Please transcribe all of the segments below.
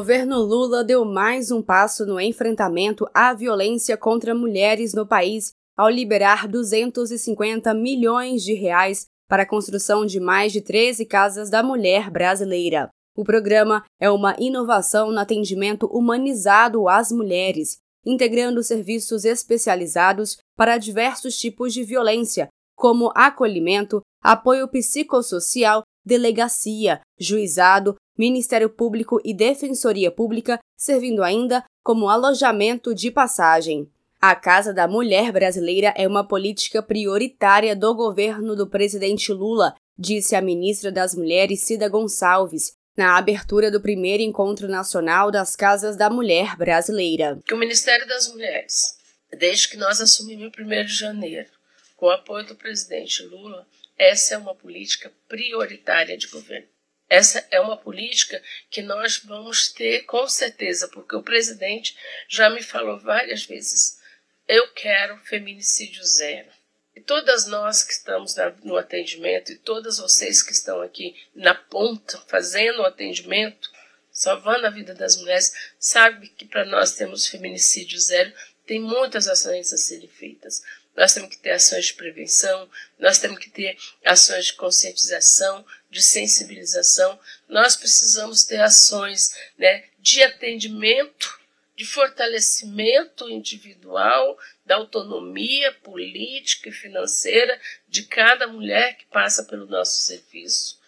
governo Lula deu mais um passo no enfrentamento à violência contra mulheres no país ao liberar 250 milhões de reais para a construção de mais de 13 casas da mulher brasileira. O programa é uma inovação no atendimento humanizado às mulheres, integrando serviços especializados para diversos tipos de violência, como acolhimento, apoio psicossocial, delegacia, juizado, Ministério Público e Defensoria Pública, servindo ainda como alojamento de passagem. A Casa da Mulher Brasileira é uma política prioritária do governo do presidente Lula, disse a ministra das Mulheres Cida Gonçalves, na abertura do primeiro encontro nacional das Casas da Mulher Brasileira. Que o Ministério das Mulheres, desde que nós assumimos em 1 de janeiro, com o apoio do presidente Lula, essa é uma política prioritária de governo. Essa é uma política que nós vamos ter com certeza, porque o presidente já me falou várias vezes: eu quero feminicídio zero. E todas nós que estamos no atendimento e todas vocês que estão aqui na ponta fazendo o atendimento, salvando a vida das mulheres, sabe que para nós temos feminicídio zero, tem muitas ações a serem feitas nós temos que ter ações de prevenção, nós temos que ter ações de conscientização, de sensibilização, nós precisamos ter ações né, de atendimento, de fortalecimento individual, da autonomia política e financeira de cada mulher que passa pelo nosso serviço.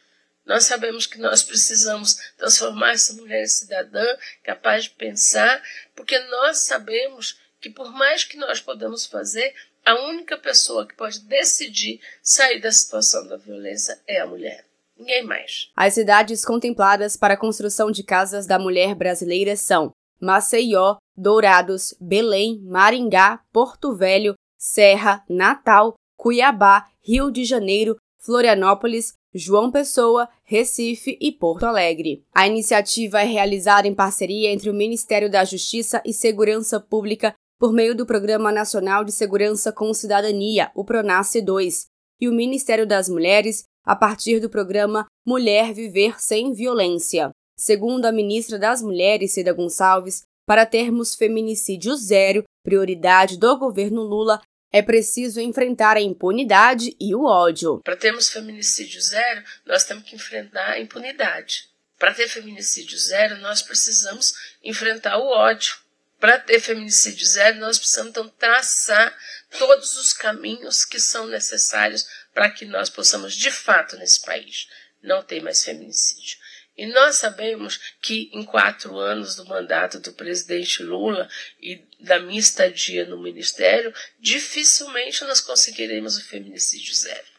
Nós sabemos que nós precisamos transformar essa mulher em cidadã capaz de pensar, porque nós sabemos que por mais que nós podemos fazer, a única pessoa que pode decidir sair da situação da violência é a mulher. Ninguém mais. As cidades contempladas para a construção de casas da mulher brasileira são Maceió, Dourados, Belém, Maringá, Porto Velho, Serra, Natal, Cuiabá, Rio de Janeiro, Florianópolis, João Pessoa, Recife e Porto Alegre. A iniciativa é realizada em parceria entre o Ministério da Justiça e Segurança Pública por meio do Programa Nacional de Segurança com Cidadania, o PRONASSE 2, e o Ministério das Mulheres, a partir do programa Mulher Viver Sem Violência. Segundo a ministra das Mulheres, Cida Gonçalves, para termos feminicídio zero, prioridade do governo Lula, é preciso enfrentar a impunidade e o ódio. Para termos feminicídio zero, nós temos que enfrentar a impunidade. Para ter feminicídio zero, nós precisamos enfrentar o ódio. Para ter feminicídio zero, nós precisamos então traçar todos os caminhos que são necessários para que nós possamos, de fato, nesse país, não ter mais feminicídio. E nós sabemos que em quatro anos do mandato do presidente Lula e da minha estadia no ministério, dificilmente nós conseguiremos o feminicídio zero.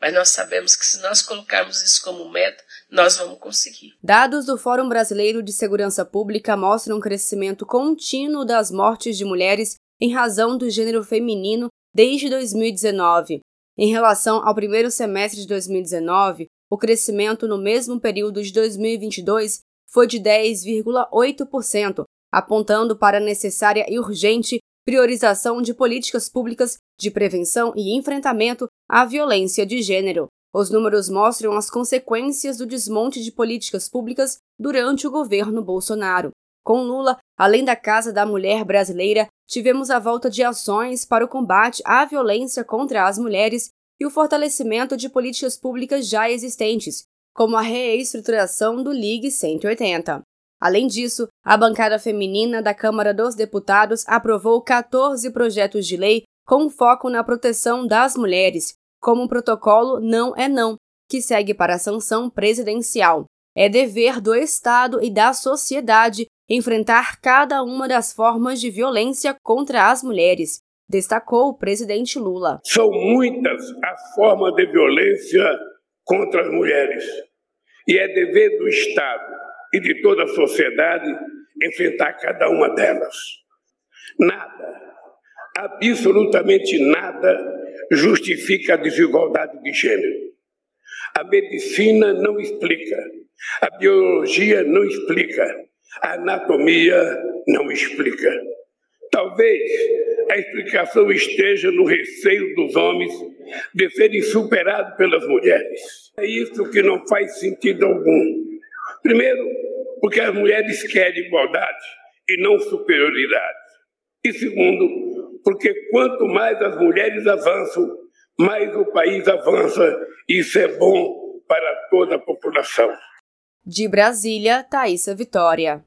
Mas nós sabemos que se nós colocarmos isso como meta, nós vamos conseguir. Dados do Fórum Brasileiro de Segurança Pública mostram um crescimento contínuo das mortes de mulheres em razão do gênero feminino desde 2019. Em relação ao primeiro semestre de 2019, o crescimento no mesmo período de 2022 foi de 10,8%, apontando para a necessária e urgente priorização de políticas públicas de prevenção e enfrentamento à violência de gênero. Os números mostram as consequências do desmonte de políticas públicas durante o governo Bolsonaro. Com Lula, além da Casa da Mulher Brasileira, tivemos a volta de ações para o combate à violência contra as mulheres e o fortalecimento de políticas públicas já existentes, como a reestruturação do Ligue 180. Além disso, a bancada feminina da Câmara dos Deputados aprovou 14 projetos de lei com foco na proteção das mulheres, como o protocolo Não é Não, que segue para a sanção presidencial. É dever do Estado e da sociedade enfrentar cada uma das formas de violência contra as mulheres, destacou o presidente Lula. São muitas as formas de violência contra as mulheres. E é dever do Estado e de toda a sociedade enfrentar cada uma delas. Nada, absolutamente nada, justifica a desigualdade de gênero. A medicina não explica, a biologia não explica, a anatomia não explica. Talvez a explicação esteja no receio dos homens de serem superados pelas mulheres. É isso que não faz sentido algum. Primeiro, porque as mulheres querem igualdade e não superioridade. E segundo, porque quanto mais as mulheres avançam, mais o país avança. E isso é bom para toda a população. De Brasília, Thaisa Vitória.